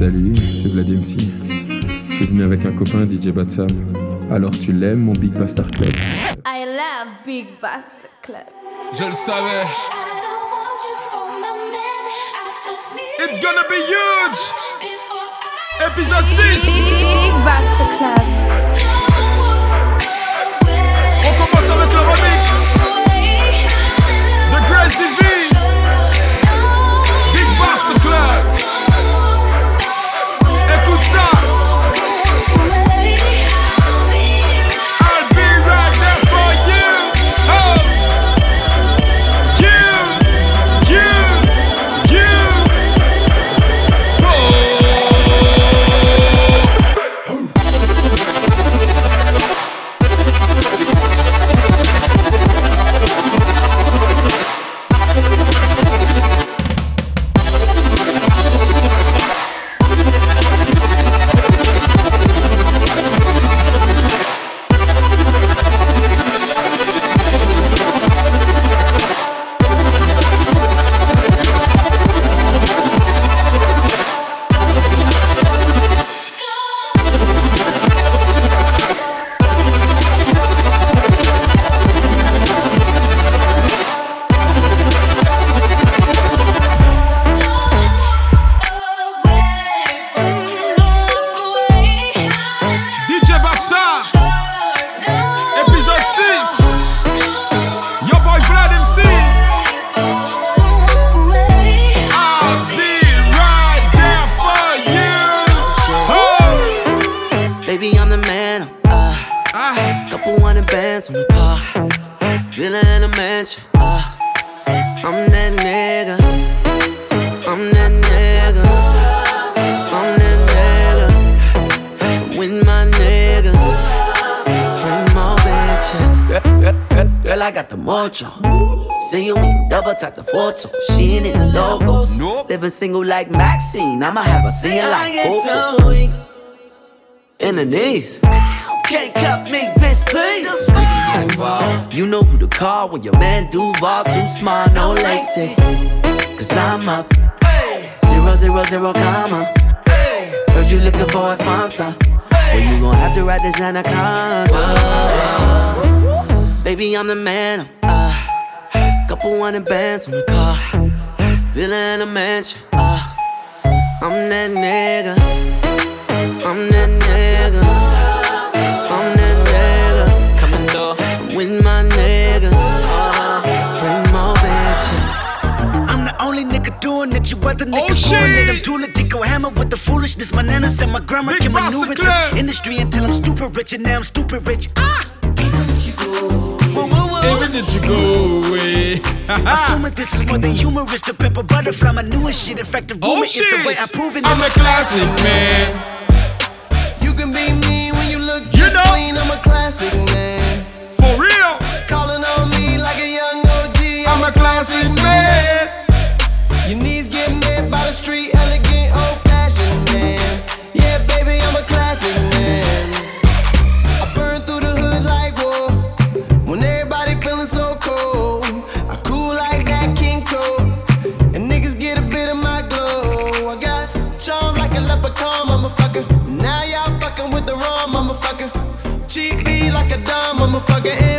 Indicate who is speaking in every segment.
Speaker 1: Salut, c'est Vlad MC. Je suis venu avec un copain DJ Batsam. Alors tu l'aimes mon Big Bastard Club?
Speaker 2: I love Big Bastard Club.
Speaker 3: Je le savais. It's gonna be huge! Épisode 6!
Speaker 2: Big Bastard Club.
Speaker 3: On commence avec le remix de Gracie
Speaker 4: Baby, I'm the man. I'm, uh,
Speaker 3: Ah,
Speaker 4: couple hundred bands on the car. Villa in a mansion. Uh, I'm that nigga. I'm that nigga. I'm that nigga. With my niggas. Bring more bitches. Girl, girl, girl, girl, I got the mojo. See you double tap the photo. She ain't in the logo.
Speaker 3: Nope.
Speaker 4: Living single like Maxine. I'ma have a singing like Coco. In the knees. Can't cut me, bitch, please. You know who to call when your man Duval too smart, no lacy. Cause I'm up. Zero, zero, zero, comma. Heard you looking for a sponsor. Well, you gon' have to ride this anaconda. Baby, I'm the man. I'm, uh, couple hundred bands on the car. Villa in a mansion. Uh, I'm that nigga. I'm that nigga. I'm that nigga. Coming through with my niggas. Uh, bring more bitches.
Speaker 5: I'm the only nigga doing it. You other
Speaker 3: Oh,
Speaker 5: niggas
Speaker 3: shit.
Speaker 5: doing it. I'm too legit. Go hammer with the foolishness. My nana said my grandma
Speaker 3: Big
Speaker 5: can maneuver this industry until I'm stupid rich, and now I'm stupid rich. Ah!
Speaker 3: Even if you go away.
Speaker 5: Assuming this is more than humorous. The pepper butterfly, my newest shit. In fact, the rumor
Speaker 3: Oh
Speaker 5: is the way I
Speaker 3: shit!
Speaker 5: prove it.
Speaker 3: I'm a classic man.
Speaker 6: You just
Speaker 3: know.
Speaker 6: clean. I'm a classic man.
Speaker 3: For real.
Speaker 6: Calling on me like a young OG.
Speaker 3: I'm a classic man.
Speaker 6: Your knees get met by the street, elegant, old fashioned man. Yeah, baby, I'm a classic man. I burn through the hood like war. When everybody feeling so cold, I cool like that King Cole. And niggas get a bit of my glow. I got charm like a leprechaun, motherfucker. A dumb motherfucker. And we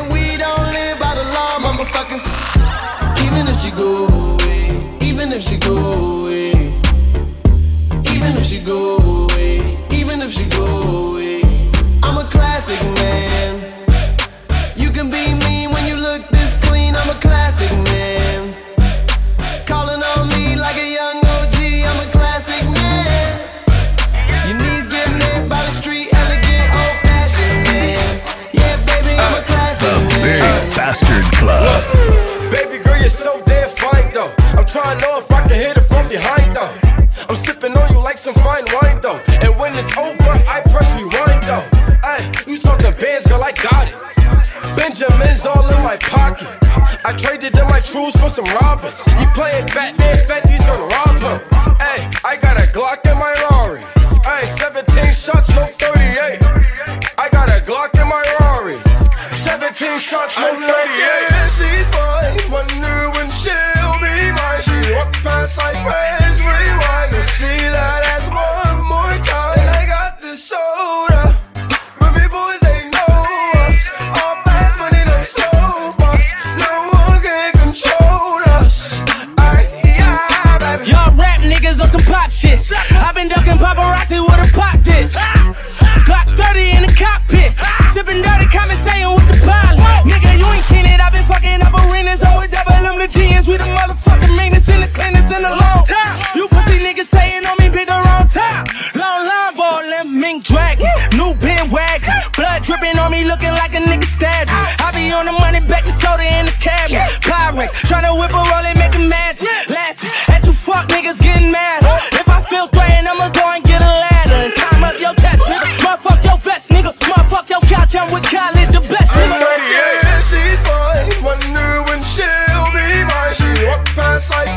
Speaker 5: niggas getting mad. If I feel threatened, I'ma go and get a ladder and climb up your chest, nigga. Motherfuck your vest, nigga. Motherfuck your couch, I'm with Khaled, the best,
Speaker 7: I'm
Speaker 5: nigga.
Speaker 7: like, yeah, she's fine. Wonder when she'll be mine. She walk past like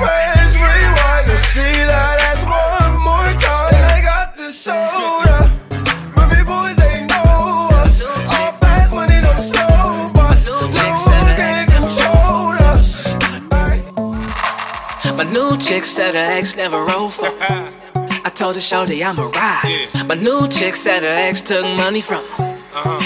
Speaker 8: My new chick said her ex never roll for. I told her, Shorty, I'm a ride. My new chick said her ex took money from her.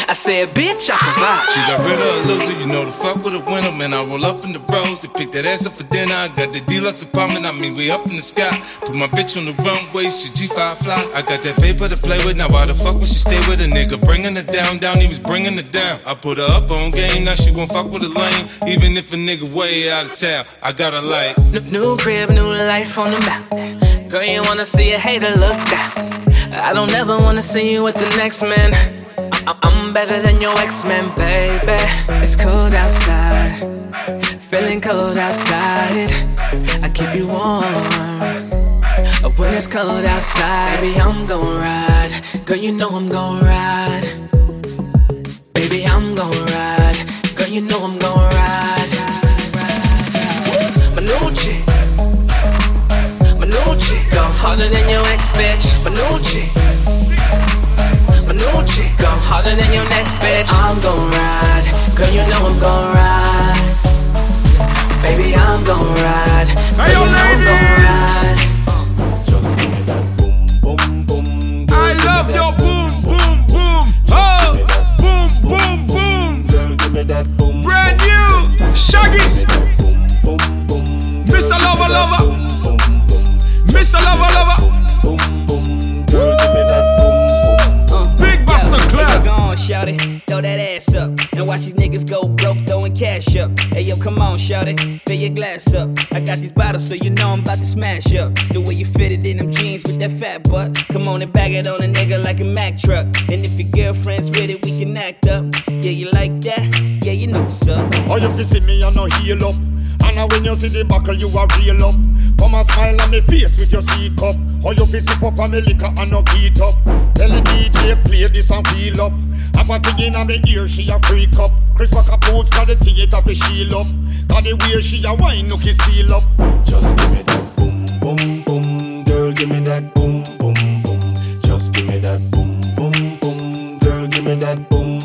Speaker 8: I said, bitch, I provide.
Speaker 9: She got rid of a loser, you know the fuck with a winner, man. I roll up in the rose to pick that ass up for dinner. I got the deluxe apartment, I mean, way up in the sky. Put my bitch on the runway, she G5 fly. I got that paper to play with, now why the fuck would she stay with a nigga? Bringing her down, down, he was bringing her down. I put her up on game, now she won't fuck with a lane. Even if a nigga way out of town, I got her like.
Speaker 8: New, new crib, new life on the mountain. Girl, you wanna see a hater look down. I don't ever wanna see you with the next man. I'm better than your ex-man, baby. It's cold outside, feeling cold outside. I keep you warm. Uh, when it's cold outside, baby, I'm gon' ride. Girl, you know I'm gon' ride. Baby, I'm gon' ride. Girl, you know I'm gon' ride. My new chick. My chick. Go harder than your ex, bitch. Chick. New chick. Go harder than your next bitch. I'm gon' ride. Girl, you know I'm gon' ride. Baby, I'm gon' ride. Girl,
Speaker 3: Hey,
Speaker 8: you know I'm gon' ride.
Speaker 3: I love your boom, boom, boom. Oh, boom, boom, boom. Brand new, Shaggy. Mr. Lover, lover. Mr. Lover, lover. Big
Speaker 5: on, shout it. Throw that ass up. And watch these niggas go broke, throwing cash up. Hey, yo, come on, shout it. Fill your glass up. I got these bottles, so you know I'm about to smash up. The way you fit it in them jeans with that fat butt. Come on and bag it on a nigga like a Mack truck. And if your girlfriend's with it, we can act up. Yeah, you like that? Yeah, you know what's up.
Speaker 10: You fi see me and no heal up. And when you see the buckle, you are real up. Come and smile on me face with your C cup. Oh, you fi sip up on me liquor and no heat up. Tell the DJ play this and feel up. Have a thing in on me ear, she a freak up. Chris Walker boots got the theater fi shield up. Got the way she a wine, look seal up. Just give me that boom, boom, boom, girl, give me that boom, boom, boom. Just give me that boom, boom, boom, girl, give me that boom.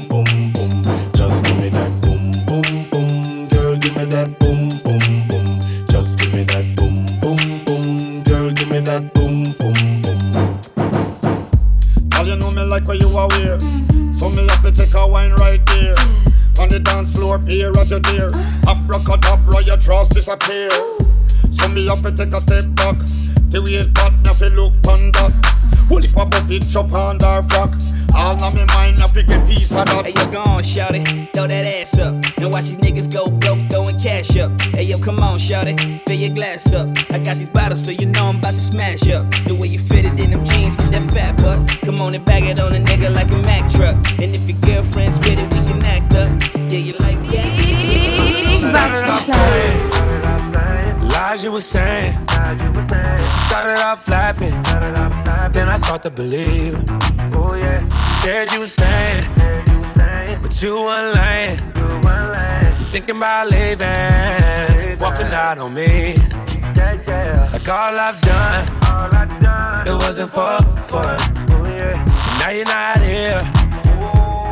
Speaker 10: Girl, that boom, boom, boom. All you know me like what you are wear. So me have to take a wine right there. On the dance floor, peer as you dare. Abracadabra, your trust disappear. So me have to take a step back. The way it's back, now fi look on that. Holy pop up it chop on the rock. All na me mind, now fi get piece of that.
Speaker 5: Hey, yo, go on, shout it. Throw that ass up. And watch these niggas go broke, throwing cash up. Hey, yo, come on, shout it. Fill your glass up. I got these bottles, so you know I'm about to smash up. The way you fit it in them jeans with that fat butt. Come on and bag it on a nigga like a Mack truck. And if your girlfriend's with it, we can act up. Yeah, you like that?
Speaker 11: Big Buster Club.
Speaker 12: Lies you were saying. Started off flapping, Then I start to believe. Oh yeah. Said you was staying. But you weren't lying. You thinking about leaving. Walking out on me. Like all I've done. It wasn't for fun. Now you're not here.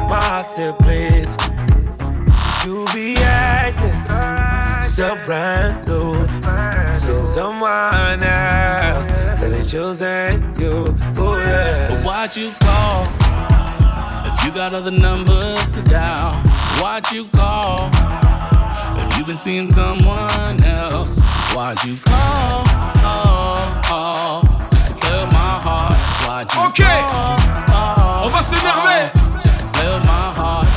Speaker 12: My heart still bleeds. You be acting so brand new. Since someone else that ain't choosing you. Oh yeah.
Speaker 13: But why'd you call? If you got other numbers to dial, why'd you call? If you've been seeing someone else, why'd you call? Oh, oh, just to play with my heart. Why'd you
Speaker 3: Ok.
Speaker 13: call?
Speaker 3: On va s'énerver.
Speaker 13: Oh, just to play with my heart.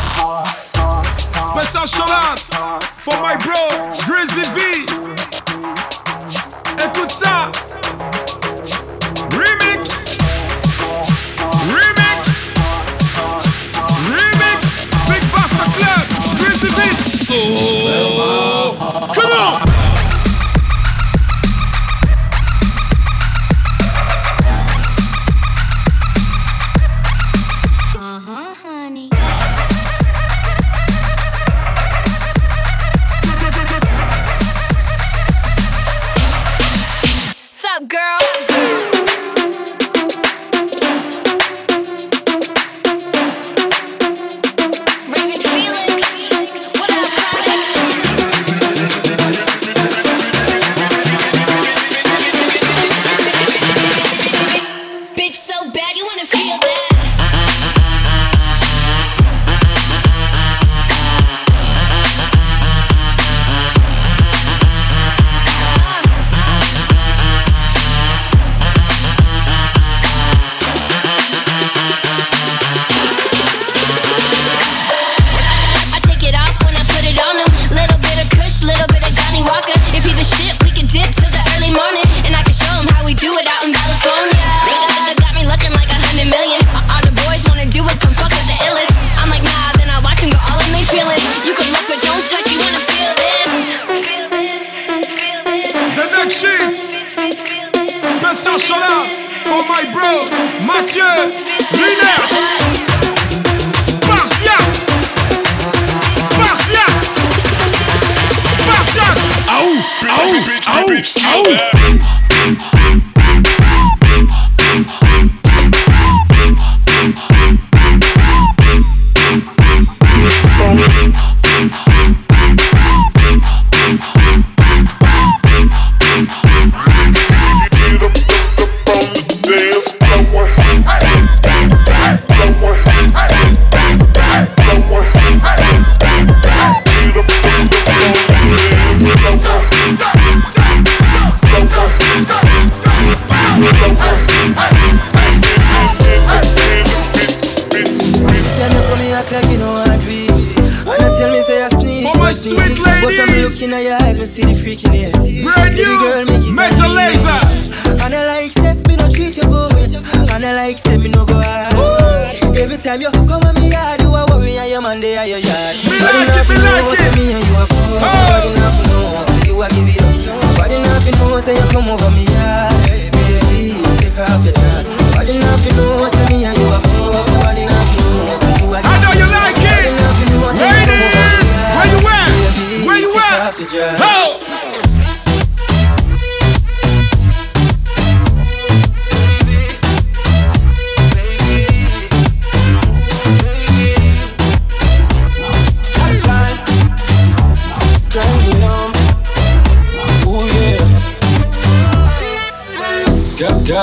Speaker 3: Special shout out for my bro, Drizzy V. Écoute ça.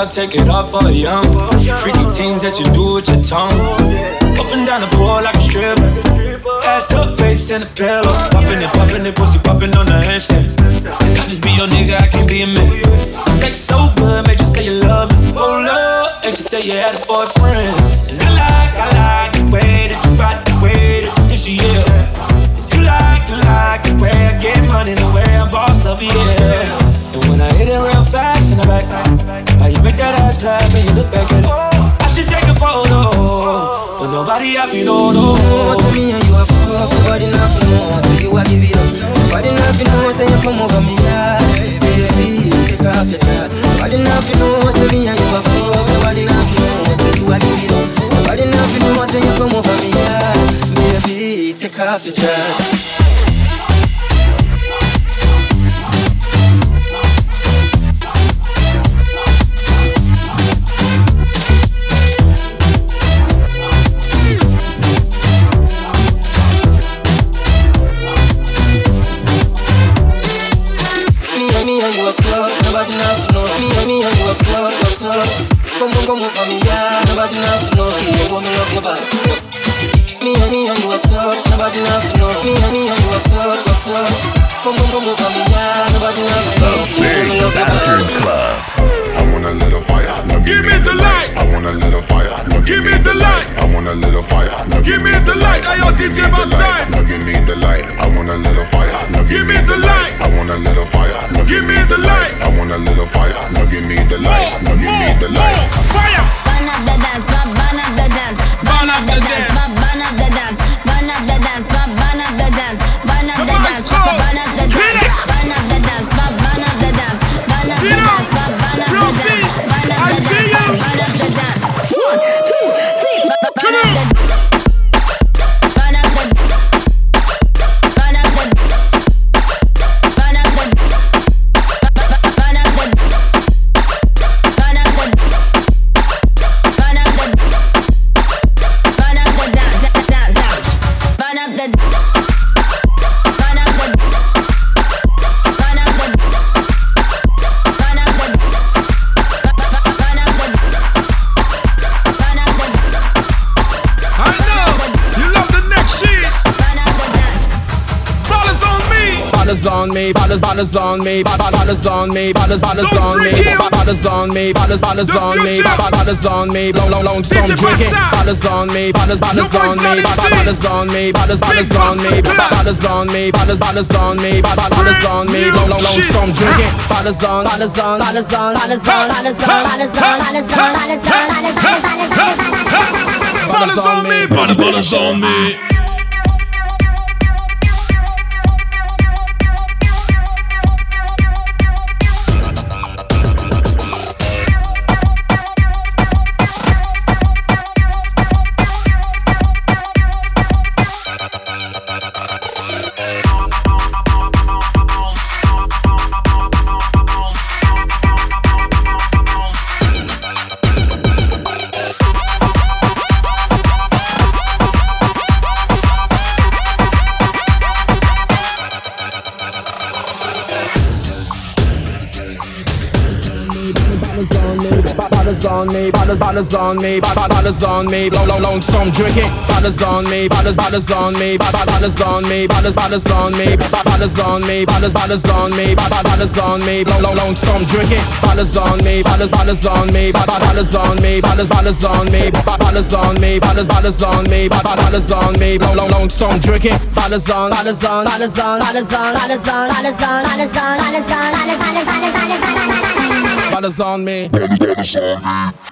Speaker 14: Girl, take
Speaker 3: it
Speaker 14: off
Speaker 12: for young. Freaky things that you do with your tongue. Up and down the pole like a stripper. Ass up, face in the pillow. Popping it, popping it, pussy popping on the handstand. I just be your nigga, I can't be a man. Sex so good, make you say you love me. Hold up, make you say you had a boyfriend. And I like, I like the way that you body, the way that you dish yeah. You like, you like the way I get money, the way I boss up, yeah. And when I hit it real the back, how you make that ass clap and you look back at it. I should take a photo, but nobody you know, no.
Speaker 14: know, say me and you a fuck. Body nothing know, say you a give it up. Body nothing know, say you come over me yard. Baby, take off your dress. Body nothing know, say me and you a fuck. Body nothing know, say you a give it up. Body nothing know, say you come over me yard. Baby, take off your dress. enough, no Me me and you up close, up close Come on, come on for me, yeah. Not bad enough, no You want me your body. Me and me and you up close Not. Bad enough, no Me me and you up close, up close Come on, come on for me, yeah. Not bad enough, no You want me your body. Club.
Speaker 15: I want a little fire, now give me the light. I want a little fire, now give me the light. I want a little fire, now give me the light.
Speaker 3: Hey, yo, DJ Batside.
Speaker 15: Now give me the light. I want a little fire, now give me the light. I want a little fire, now give me the light. I want a little fire, now give me the light. Now give me the light.
Speaker 3: Fire.
Speaker 2: Burn up the dance, burn burn up the dance, burn up the dance,
Speaker 1: bottles, bottles on me, bo- bo- bottles on me, bottles, bottles on me,
Speaker 3: freak you.
Speaker 1: bo- bottles on me, bottles, bottles
Speaker 3: The
Speaker 1: on me,
Speaker 3: future.
Speaker 1: bo- bo- bottles on me, long, long, long, some drinking, bottles on me, bottles, bottles on me,
Speaker 3: Flatty
Speaker 1: bo- bo-
Speaker 3: C.
Speaker 1: bottles on me, bottles, bottles on me,
Speaker 3: Buster
Speaker 1: bo- bo-
Speaker 3: Club.
Speaker 1: bottles on me, bottles, bottles on me, bo- bo- bottles on me, long, long, long, some drinking, bottles on, bottles on, bottles on, bottles on, bottles on, bottles on, bottles on, bottles on, bottles on, bottles on,
Speaker 3: me. Ballers on me.
Speaker 1: Bottles, bottles on me, bottles on me, long, long, long, some drinking, bottles on me, bottles, bottles on me, bottles on me, bottles, bottles on me, bottles on me, bottles, bottles on me, bottles on me, long, long, long, some drinking, bottles on me, bottles, bottles on me, bottles on me, bottles, bottles on me, bottles on me, bottles, bottles on me, bottles on me, long, long, long, some drinking, bottles on, bottles on, bottles on, bottles on, bottles on, bottles on, bottles on, bottles on, bottles on, bottles on, bottles on me. Bottles on me.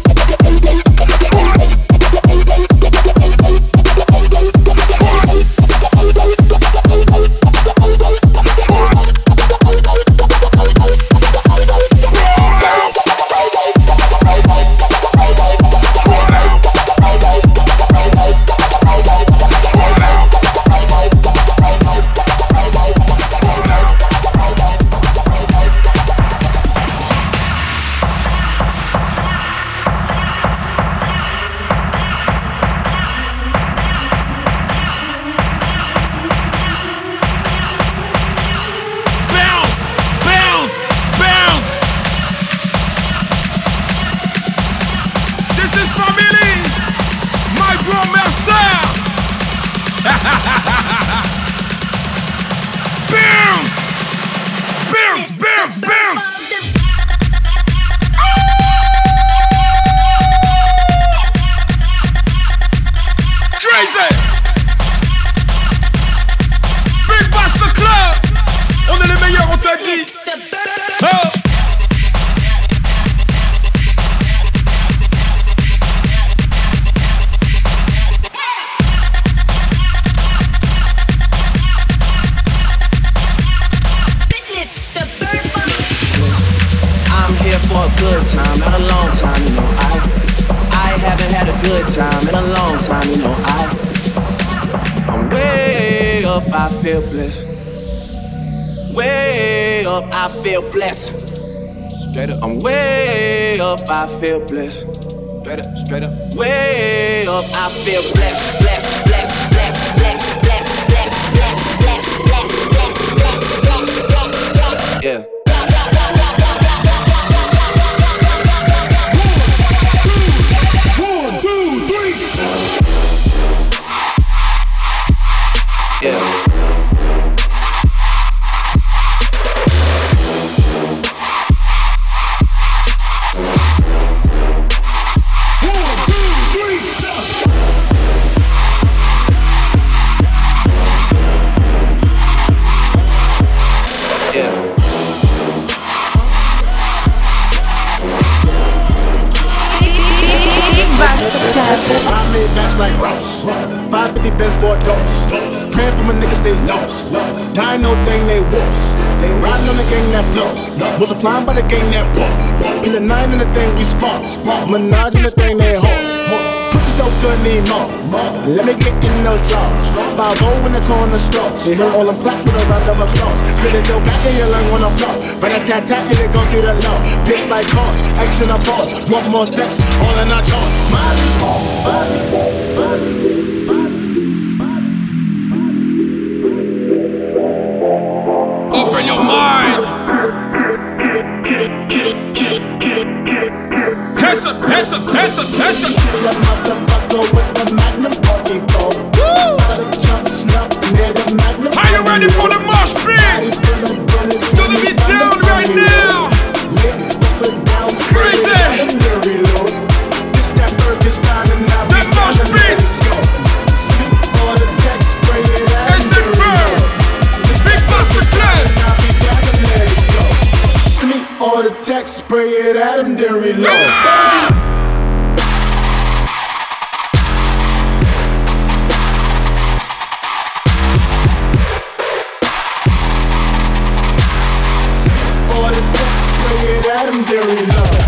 Speaker 12: legendary love.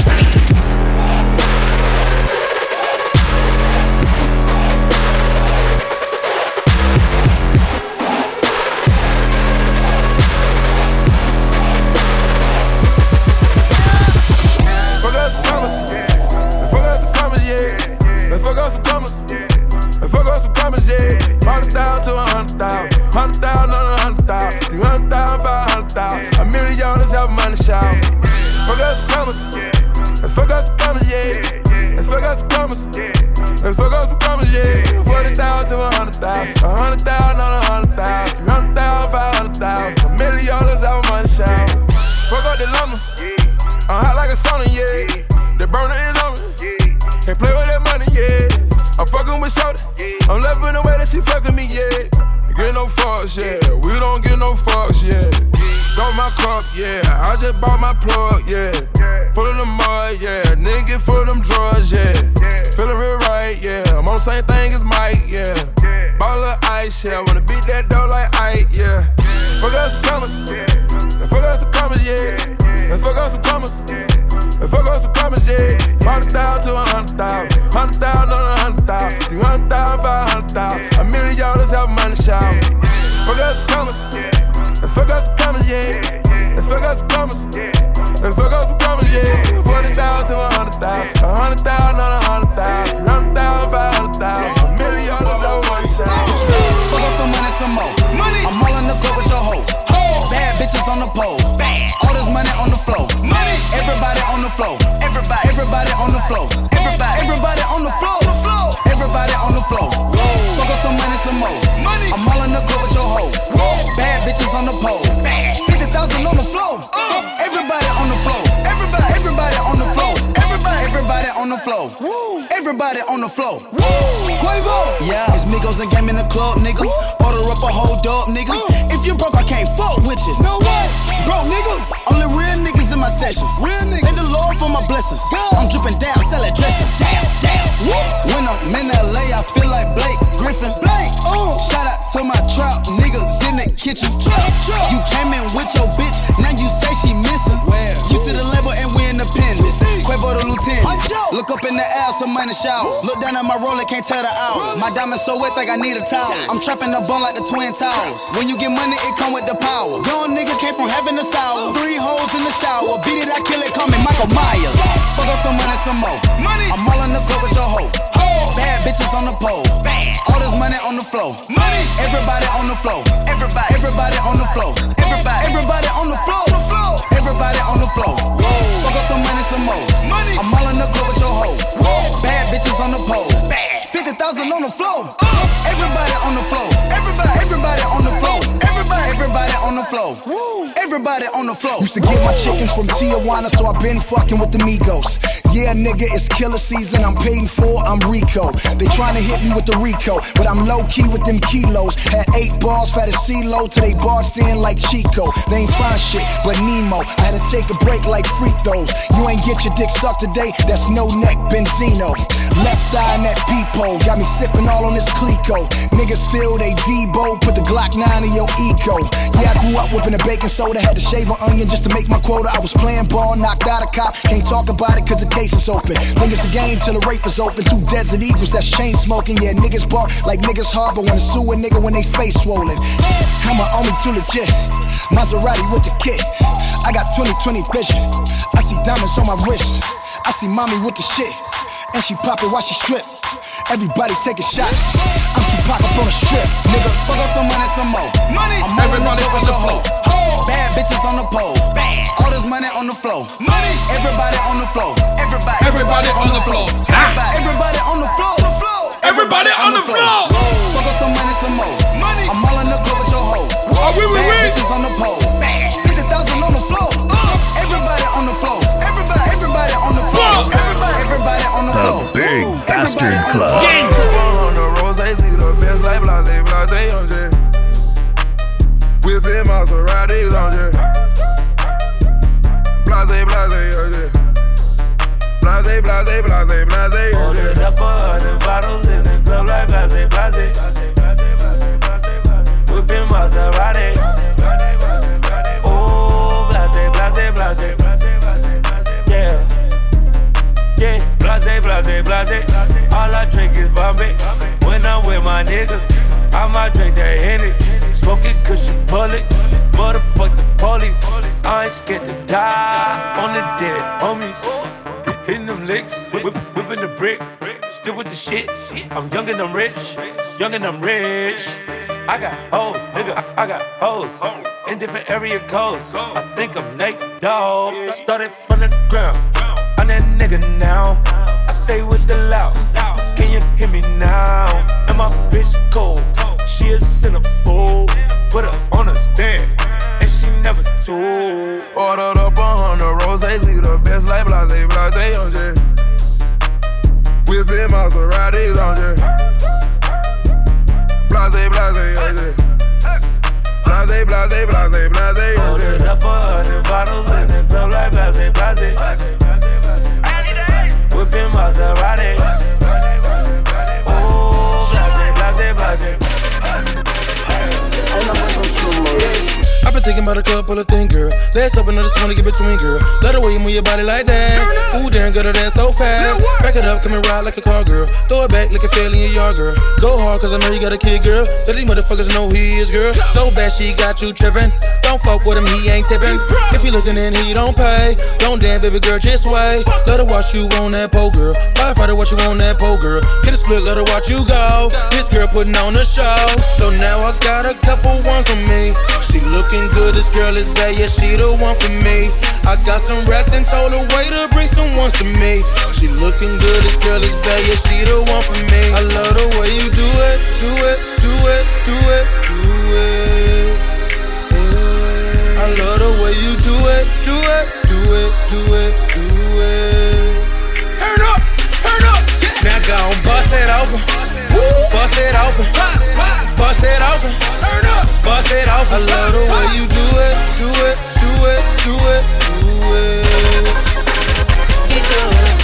Speaker 7: Thousand on the
Speaker 16: floor. Everybody on the floor. Everybody. Everybody on the floor. Everybody. Everybody on the floor. Everybody on the floor. Quavo. Yeah, it's Migos and game in the club, nigga. Order up a whole dub, nigga. If you broke, I can't fuck with you. No way. Bro, nigga. Only real niggas in my session. Real niggas. The Lord for my blessings. I'm dripping down, sell it dressing. Damn, damn. When I'm in LA, I feel like Blake Griffin. Blake. Uh. Shout out to my trap niggas in the kitchen. Trap, trap. You came in with your bitch, now you say she missing. Where? You see the label and we independent. Quavo the lieutenant. Look up in the air, some money shower. Look down at my roller, can't tell the hour. My diamonds so wet, think I need a towel. I'm trapping the bun like the twin towers. When you get money, it come with the power. Young nigga came from heaven to sour. Three holes in the shower. Beat it, I kill it, call me Michael Myers. Fuck up some money, some more. Money. I'm all in the club with your hoe. Bad bitches on the pole. Bad. All this money on the floor. Money. Everybody on the floor. Everybody. Everybody on the floor. Everybody. Everybody on the floor. Everybody on the floor. Fuck up some money, some more. Money. I'm all in the club with your hoe. Bad bitches on the pole. Fifty thousand on the floor. Uh. Everybody on the floor. Everybody. Everybody on the floor. Everybody. Everybody on the floor. Everybody on the floor.
Speaker 17: Used to get my chickens from Tijuana, so I've been fucking with the Migos. Yeah, nigga, it's killer season. I'm paid for, I'm Rico. They trying to hit me with the Rico, but I'm low key with them kilos. Had eight balls, fat as CeeLo, till they barged in like Chico. They ain't find shit, but Nemo. Had to take a break like free throws. You ain't get your dick sucked today, that's no neck Benzino. Left eye in that peephole, got me sipping all on this Clico. Niggas feel they Debo, put the Glock 9 in your eco. Yeah, I grew up whipping a baking soda, had to shave an onion just to make my quota. I was playing ball, knocked out a cop, can't talk about it cause the case is open. Think it's a game till the rape is open. Two desert eagles that's chain smoking. Yeah, niggas bark like niggas harbor wanna sue a nigga when they face swollen. I'm a only too legit. Maserati with the kit. I got 20/20 vision. I see diamonds on my wrist. I see mommy with the shit. And she pop it while she strip. Everybody taking shots. I'm too pop up on a strip. Nigga,
Speaker 16: fuck up some money, some more. Money. I'm
Speaker 17: Everybody
Speaker 16: on the floor. Bad bitches on the pole. Bad. All this money on the floor. Money. Everybody on the floor. Everybody.
Speaker 3: Everybody on the floor.
Speaker 16: Everybody. Everybody on the floor.
Speaker 3: Everybody on the floor.
Speaker 16: Fuck up some money, some more. Money. I'm all in the club with your hoe.
Speaker 3: Oh, we, we,
Speaker 16: Bad
Speaker 3: we.
Speaker 16: bitches on the pole. Bad. Fifty thousand on the on the floor. Everybody. Everybody on the floor. Everybody. Everybody on the floor.
Speaker 18: The Big Bastard Club.
Speaker 19: On the rose, see the best like blase, blase, on jet. Whipping Maserati, on jet. Blase, blase, on jet. Blase, blase, blase, blase, on jet.
Speaker 12: up a hundred bottles in the club like blase, blase. Whipping Maserati. Blase, blase, blase. All I drink is Bombay. When I'm with my niggas, I might drink that Henny. Smoking cushion bullet. Motherfuck the police. I ain't scared to die on the dead homies. Hitting them licks, whip, whip, whipping the brick. Still with the shit. I'm young and I'm rich. Young and I'm rich. I got hoes, nigga. I, I got hoes. In different area codes. I think I'm Nate Dogg. Started from the ground. I'm that nigga now. I stay with the loud. Can you hear me now? And my bitch cold. She a centerfold. Put her on a stand. And she never told.
Speaker 19: Ordered up a hundred roses, see the best like blase, blase, on jet. Whipping Maseratis, on jet. Blase, blase, on jet. Blase, blase, blase, blase, jet.
Speaker 12: Ordered up a hundred bottles in the club like blase, blase. Whipping Maserati.
Speaker 20: Thinking about a couple of things, girl. Let's open up this one to get between, girl. Let the way you move your body like that. Ooh, damn, girl, that so fast. Back it up, come and ride like a car, girl. Throw it back like a fail in your yard, girl. Go hard, cause I know you got a kid, girl. Let these motherfuckers know who he is, girl. So bad she got you tripping. Don't fuck with him, he ain't tipping. If you looking in, he don't pay. Don't damn, baby girl, just wait. Let her watch you on that pole, girl. Firefighter, watch you on that pole, girl. Get a split, let her watch you go. This girl putting on a show. So now I got a couple ones on me. She looking good, as girl is bad, yeah, she the one for me. I got some racks and told her waiter, bring some ones to me. She looking good, as girl is bad, yeah, she the one for me. I love the way you do it, do it, do it, do it, do it. I love the way you do it, do it, do it, do it, do it. Turn up, turn up, yeah. Now go bust that open.
Speaker 21: Bust it open. Bust it open. Turn up. Bust it open. I love the way you do it, do it, do it, do it, do it. Get good.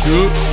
Speaker 3: Shoot.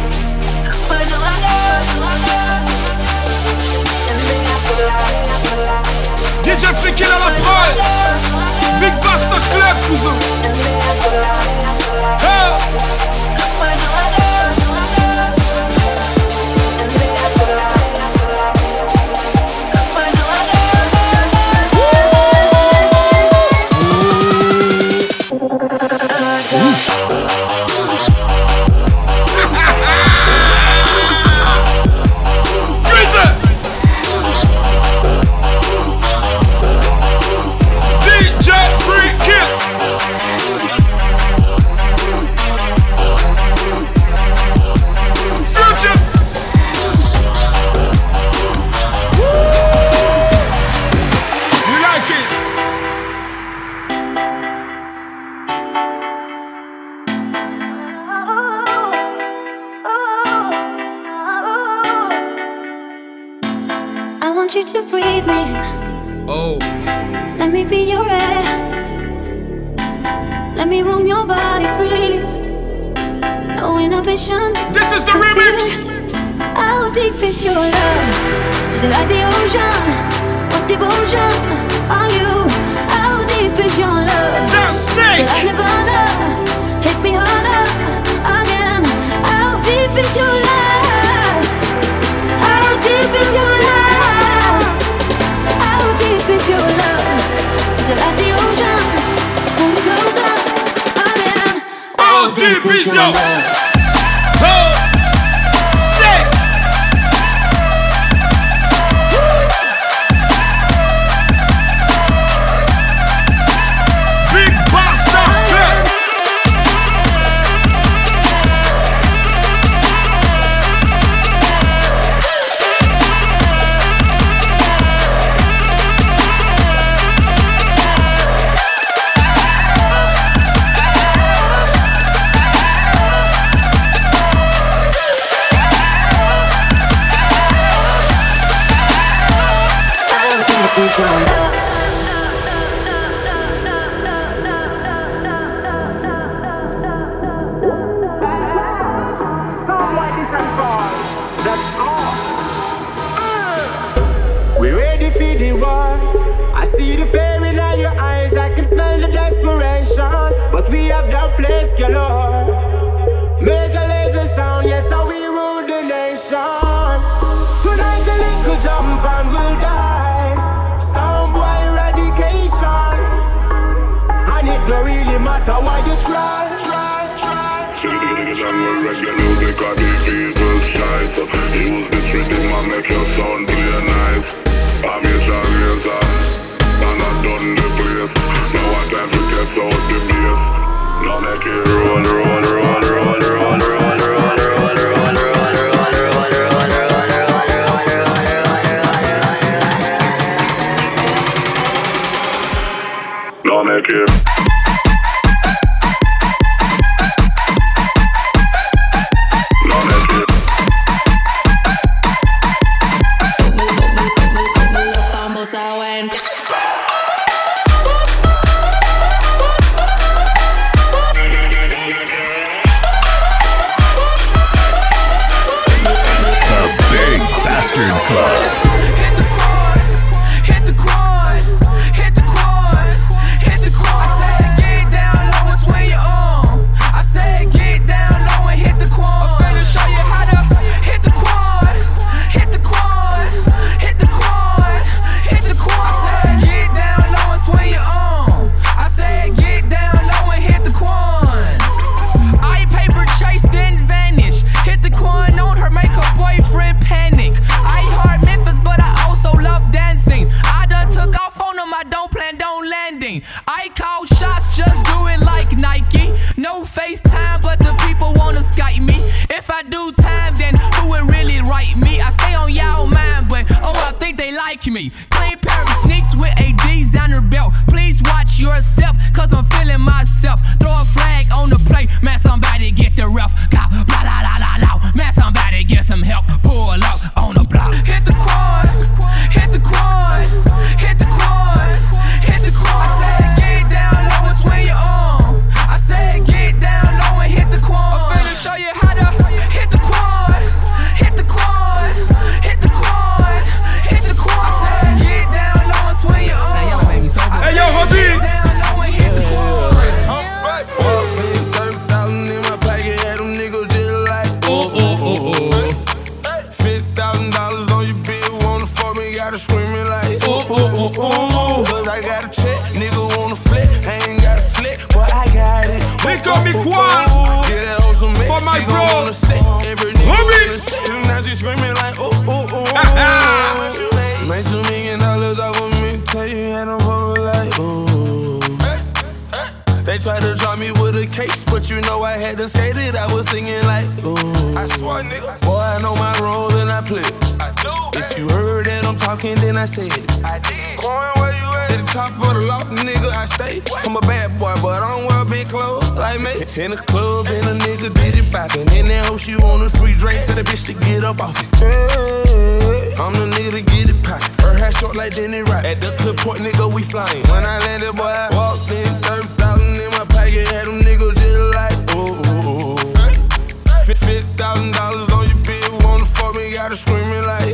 Speaker 19: In the club, and a nigga did it boppin'. In that hoe, she want a free drink, tell the bitch to get up off it. Hey, I'm the nigga to get it poppin'. Her hair short like Denny Rock. At the clip point, nigga, we flyin'. When I landed, boy, I walked in, 30,000 in my pocket, had them niggas just like, ooh, ooh, ooh. Fifty thousand dollars on your bill, wanna fuck me, gotta screamin' like,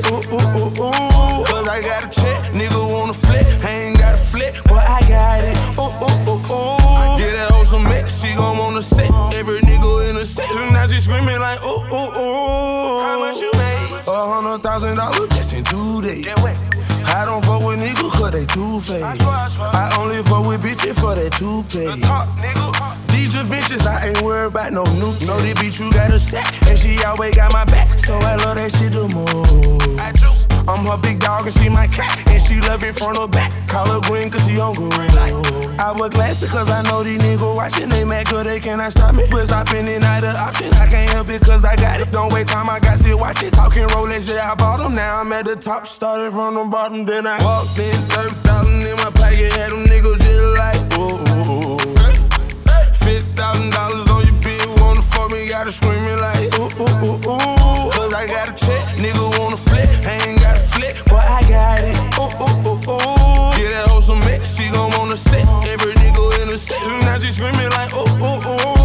Speaker 19: screaming like, ooh, ooh, ooh. How much you made? A hundred thousand dollars just in two days. I don't fuck with niggas cause they too fake. I only fuck with bitches for that two pay. These adventures, I ain't worried about no new. Know this bitch you got a set, and she always got my back. So I love that shit the most. I'm her big dog and she my cat, and she love it front or back. Call her green cause she hungry. I wear glasses cause I know these niggas watching. They mad cause they cannot stop me. But stopping it not an option. I can't help it cause I got it. Don't wait time, I got to watch it. Talking Rolex, yeah, I bought them. Now I'm at the top. Started from the bottom, then I walked in. 30,000 in my pocket, had them niggas just like, ooh. Fifty thousand dollars on your bitch wanna fuck me, gotta scream it like ooh ooh ooh ooh. Cause I got a check, nigga wanna flip, ain't got a flip, but I got it. Ooh ooh ooh ooh.
Speaker 22: Yeah, that hoe some mix, she gon' wanna sit. Every nigga in the city, now she screaming like ooh ooh ooh.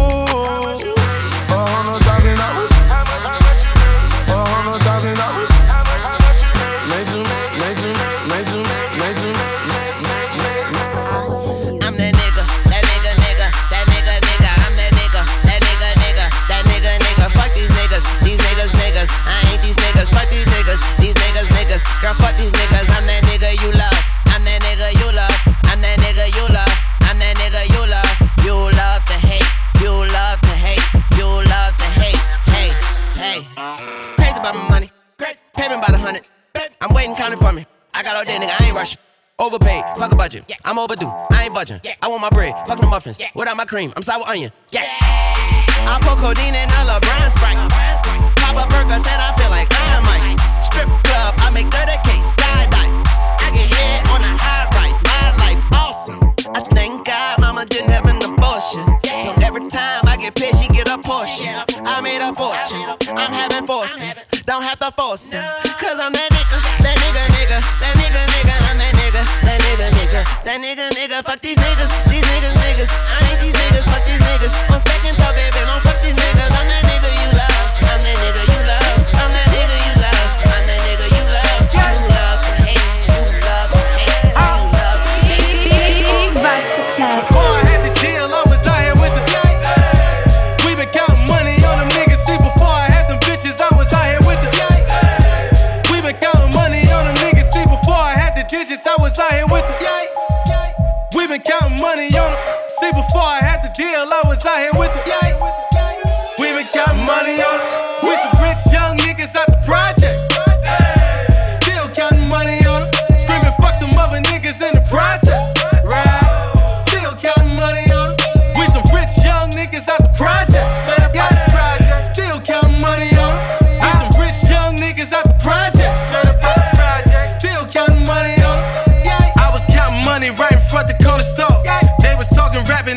Speaker 22: Fuck a budget. I'm overdue, uh, I ain't budging. I want my bread, fuck the muffins. Without my cream, I'm sour onion. Yeah. I pour codeine in a LeBron Sprite. Pop a burger, said I feel like I might. Strip club, I make 30k, skydive. I get hit on a high rise, my life awesome. I thank God mama didn't have an abortion. So every time I get paid, she get a portion. I made a fortune, I'm having forces. Don't have to force him. Cause I'm that nigga, that nigga, nigga, that nigga, that nigga, nigga. Fuck these niggas, these niggas, niggas. I ain't these niggas, fuck these niggas. On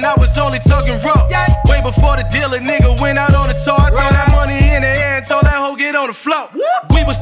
Speaker 20: rapping, I was only talking raw. Way before the deal, a nigga went out on the tour. I throw that money in the air and told that hoe get on the floor. We was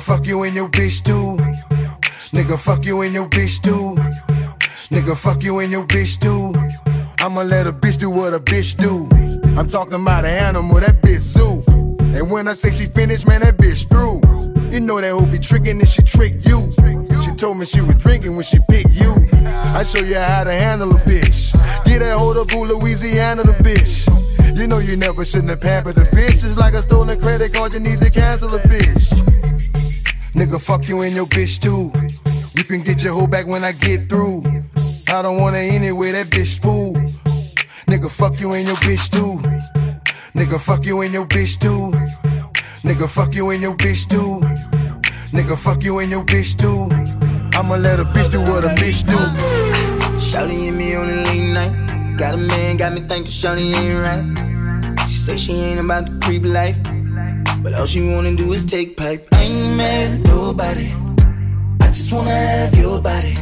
Speaker 23: Fuck you and your bitch too. Nigga, fuck you and your bitch too. Nigga, fuck you and your bitch too. I'ma let a bitch do what a bitch do. I'm talking about an animal, that bitch zoo. And when I say she finished, man, that bitch through. You know that hoe be tricking and she trick you. She told me she was drinking when she picked you. I show you how to handle a bitch. Get that hold to Boo Louisiana, the bitch. You know you never shouldn't have pampered a bitch. Just like a stolen credit card, you need to cancel a bitch. Nigga, fuck you and your bitch too. You can get your hoe back when I get through. I don't want her anyway, that bitch spool. Nigga, fuck you and your bitch too. Nigga, fuck you and your bitch too. Nigga, fuck you and your bitch too. Nigga, fuck you and your bitch too. I'ma let a bitch do what a bitch do.
Speaker 24: Shawty and me on a late night. Got a man, got me thinking Shawty ain't right. She say she ain't about the creep life. But all she wanna do is take pipe. I ain't mad at nobody. I just wanna have your body.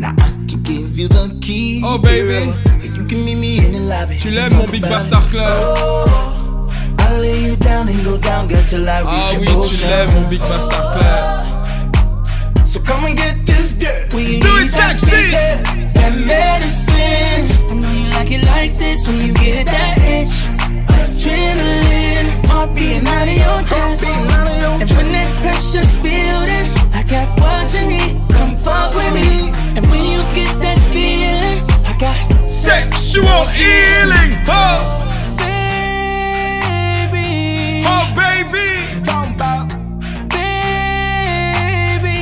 Speaker 24: Now I can give you the key.
Speaker 3: Oh, baby.
Speaker 24: And you can meet me in the lobby.
Speaker 3: Tu l'aimes, mon Big Bastard Club
Speaker 24: Oh, I'll lay you down and go down, girl, till I reach
Speaker 3: Ah
Speaker 24: your
Speaker 3: oui, tu
Speaker 24: ocean.
Speaker 3: l'aimes, mon Big Bastard Club.
Speaker 24: So come and get this dirt.
Speaker 3: Do it sexy.
Speaker 24: That medicine.
Speaker 25: I know you like it like this when you get that itch. Adrenaline, heart beating out of your chest. And when that pressure's building, I got what you need. Come fuck with me. Mm-hmm. And when you get that feeling, I got
Speaker 3: Sexual healing. Oh.
Speaker 25: Baby.
Speaker 3: Oh, baby.
Speaker 25: Baby.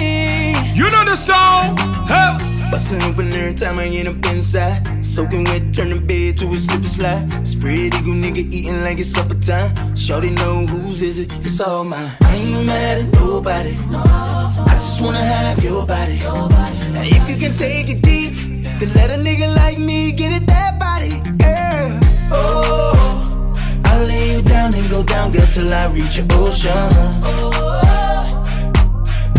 Speaker 3: You know the song. Huh?
Speaker 24: Bustin' open every time I get up inside. Soaking wet, turn the bed to a slip and slide. Spread eagle nigga eating like it's supper time. Shorty know whose is it, it's all mine. I ain't mad at nobody. I just wanna have your body. Now if you can take it deep, then let a nigga like me get it that body. Yeah. Oh, I'll lay you down and go down, girl, till I reach your ocean.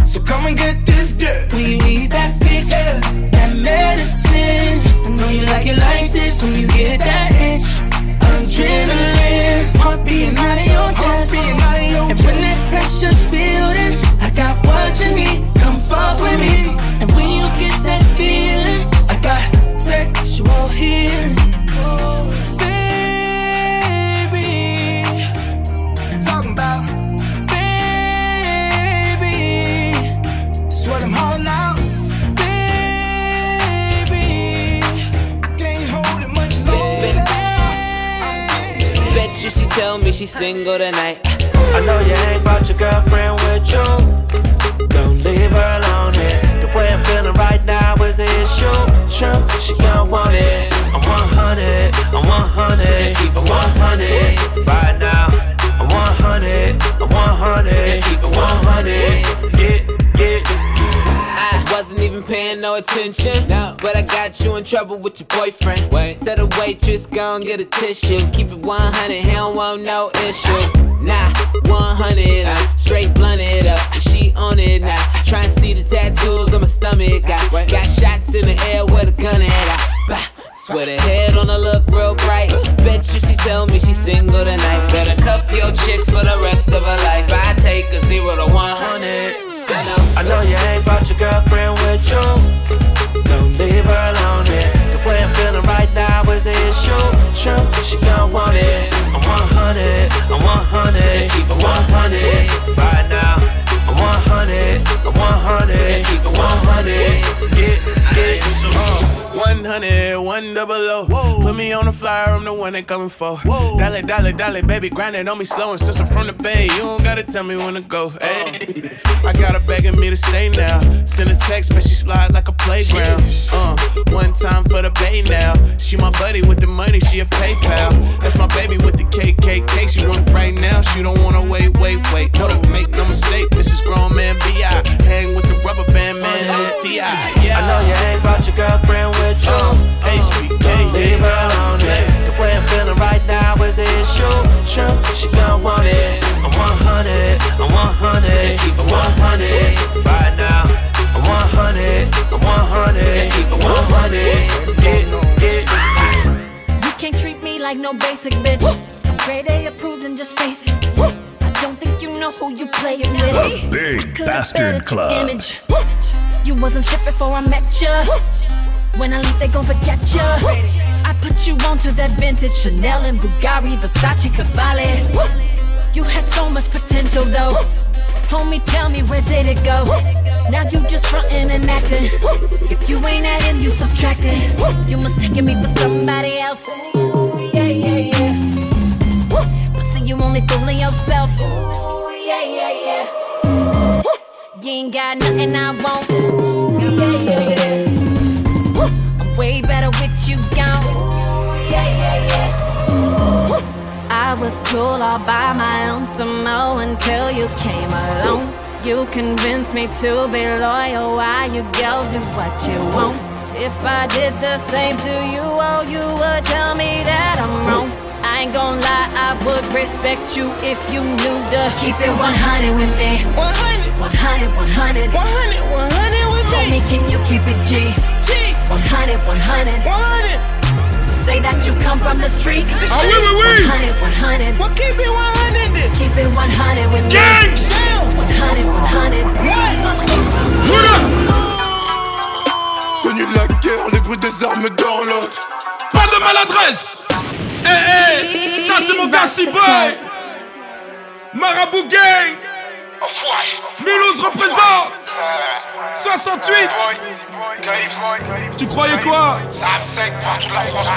Speaker 24: So come and get dirt.
Speaker 26: When you need that fix, that medicine. I know you like it like this when you get that itch. Adrenaline, heart beating out of your chest. And when that pressure's building, I got what you need. Come fuck with me. And when you get that feeling, I got sexual healing.
Speaker 12: She's single tonight. I know you ain't brought your girlfriend with you. Don't leave her alone here. The way I'm feeling right now is the issue. True, she gon' want it. I'm 100, I'm 100, keep it 100 right now. I'm 100, I'm 100, keep it 100. Yeah, yeah. I wasn't even paying no attention. No. But I got you in trouble with your boyfriend. Wait. Tell the waitress, go and get a tissue. Keep it 100, he don't want no issues. Nah, 100, I'm ah. straight blunted up. She on it now. Ah. Try and see the tattoos on my stomach. I got shots in the air with a gun at. I, swear head on her look real bright. Bet you she tell me she's single tonight. Better cuff your chick for the rest of her life. I take a zero to 100. I know you ain't brought your girlfriend with you. Don't leave her alone here. The way I'm feeling right now is the issue. True, she gon' want it. I'm 100, I'm 100, keep it 100 right now. I'm 100, I'm 100, keep it 100. Yeah, yeah. Uh. 100, one double O. Put me on the flyer, I'm the one they coming for. Whoa. Dollar, dollar, dollar, baby, grind it on me slow. And since I'm from the Bay, you don't gotta tell me when to go. Hey, I got her begging me to stay now. Send a text, but she slide like a playground. Uh, one time for the Bay now. She my buddy with the money, she a PayPal. That's my baby with the KKK. She want it right now, she don't wanna wait, wait, wait. Hold up, make no mistake, this is grown man B.I. Hang with the rubber band man T.I. I know you ain't brought your girlfriend with you. Oh, oh, don't leave her alone. Yeah. The way I'm feeling right now is the issue. True, she gon' want it. I'm 100, I'm 100, keep it 100 right now. I'm 100, I'm 100, keep it 100. Yeah, yeah.
Speaker 21: You can't treat me like no basic bitch. I'm grade A approved and just face it. I don't think you know who you playing with.
Speaker 18: The Big Bastard Club.
Speaker 21: Image. You wasn't shit before I met ya. When I leave, they gon' forget ya. I put you onto that vintage Chanel and Bugatti, Versace, Cavalli. You had so much potential though. Homie, tell me where did it go? Now you just frontin' and acting. If you ain't adding, you subtracting. You mistaking me for somebody else. Ooh, yeah, yeah, yeah. But see, you only fooling yourself. Ooh, yeah, yeah, yeah. You ain't got nothing I want. Yeah, yeah, yeah. I'm way better with you gone. Yeah, yeah, yeah. I was cool all by my lonesome until you came along. You convinced me to be loyal while you go do what you want. If I did the same to you, oh, you would tell me that I'm wrong. I ain't gon' lie, I would respect you if you knew to keep it 100 with me. 100, 100, 100, 100, 100 with me. Homie, can you keep it G? G. 100, 100, 100. Say that you come from the street. The
Speaker 3: Ah, oui, oui, oui.
Speaker 21: 100, 100. Well, keep it 100 then. Keep it 100 with me.
Speaker 3: Gangs.
Speaker 21: 100, 100.
Speaker 27: Connu de la guerre, les bruits des armes dans l'autre.
Speaker 3: Pas de maladresse. Eh, eh, ça c'est mon gars Boy. Marabout Gang. Mulhouse représente. 68. Tu croyais quoi?
Speaker 27: Ça sec partout la France.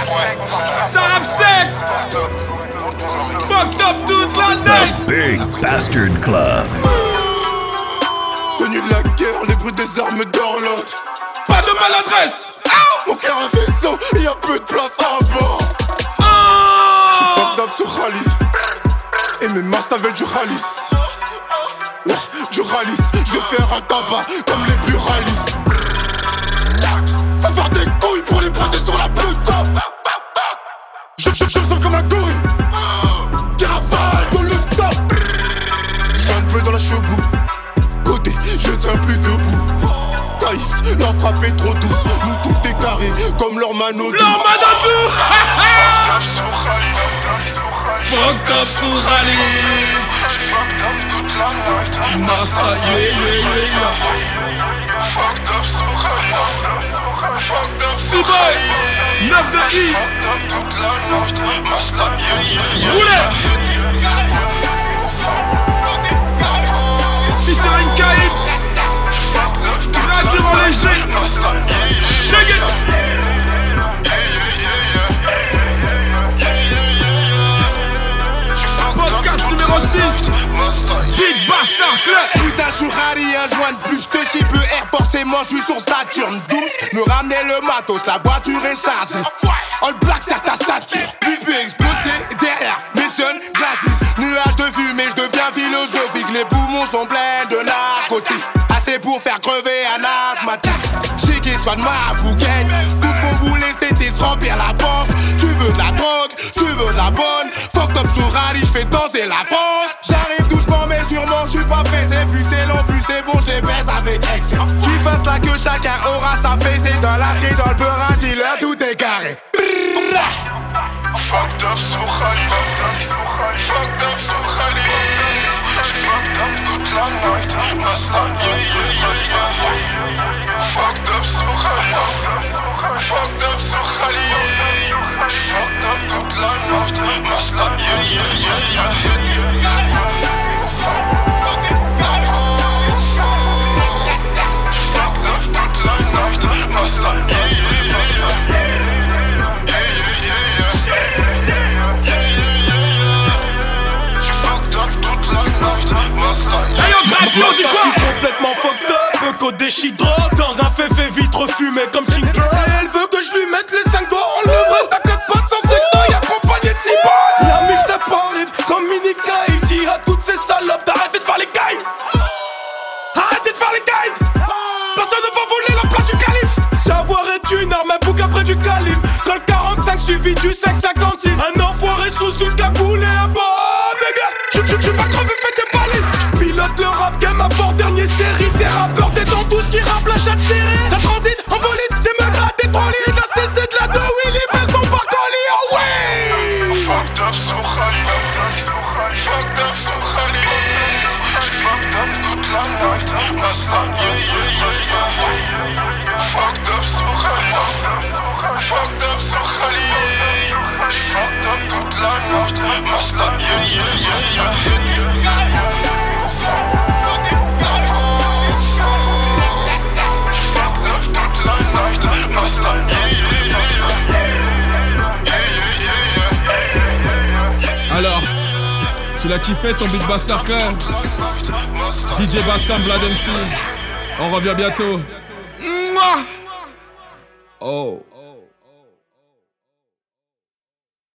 Speaker 3: Ça sec. Fucked up toute la night.
Speaker 18: The Big Bastard Club.
Speaker 27: Connu de la guerre, les bruits des armes l'autre.
Speaker 3: Pas de maladresse.
Speaker 10: Mon cœur un vaisseau, y a peu de place à bord.
Speaker 3: Ah.
Speaker 10: Fucked up sur Khalis. Et mes masques avec du Khalis. Je vais faire un tabac comme les buralistes. Va faire des couilles pour les poser sur la putain. Je, je, je me sens comme un gorille. Cavale dans le top. J'ai un peu dans la chebou. Côté, je tiens plus debout. Caïs, est trop douce. Nous tout est carré comme leur mano.
Speaker 3: Leur mano
Speaker 10: up sur la night.
Speaker 3: Masta, yeah, yeah, yeah, yeah.
Speaker 10: Fucked up sur Khalif. Fucked up sur
Speaker 3: Suboy,
Speaker 10: Khalif.
Speaker 3: 9 de I.
Speaker 10: Fucked up toute la night. Masta, yeah, yeah, yeah.
Speaker 3: Roulez. Featuring Kaïps.
Speaker 10: Fucked up toute la
Speaker 3: Radio en
Speaker 10: night.
Speaker 3: léger.
Speaker 10: Masta, yeah, yeah,
Speaker 3: Shake it.
Speaker 10: 06
Speaker 3: Big Bastard Club.
Speaker 26: Putain je suis un hein, joint de plus que j'ai bu air Forcément je suis sur Saturne 12 Me ramener le matos La voiture est chargée. All black sert ta ceinture Pupé explosé derrière mes jeunes glacistes Nuage de fumée je deviens philosophique. Les poumons sont pleins de narcotiques. Assez pour faire crever un asthmatique. J'ai qu'il soit de ma bouquet qu'on voulait, c'était se remplir la panse. Tu veux de la drogue, tu veux de la bonne. Fuck up sur Harry, je fais danser la France. J'arrive doucement, mais sûrement, je suis pas pressé. Plus c'est long, plus c'est bon, je baisse avec excès. Qui fasse là que chacun aura sa fessée. Dans la tri, dans le peur, dealer, tout est carré.
Speaker 10: Fucked up sur
Speaker 28: Je suis complètement fucked up, code des Dans un féfé vitre fumé comme
Speaker 3: Alors, tu l'as kiffé ton Bastard Club DJ Batsam Vlad MC. On revient bientôt.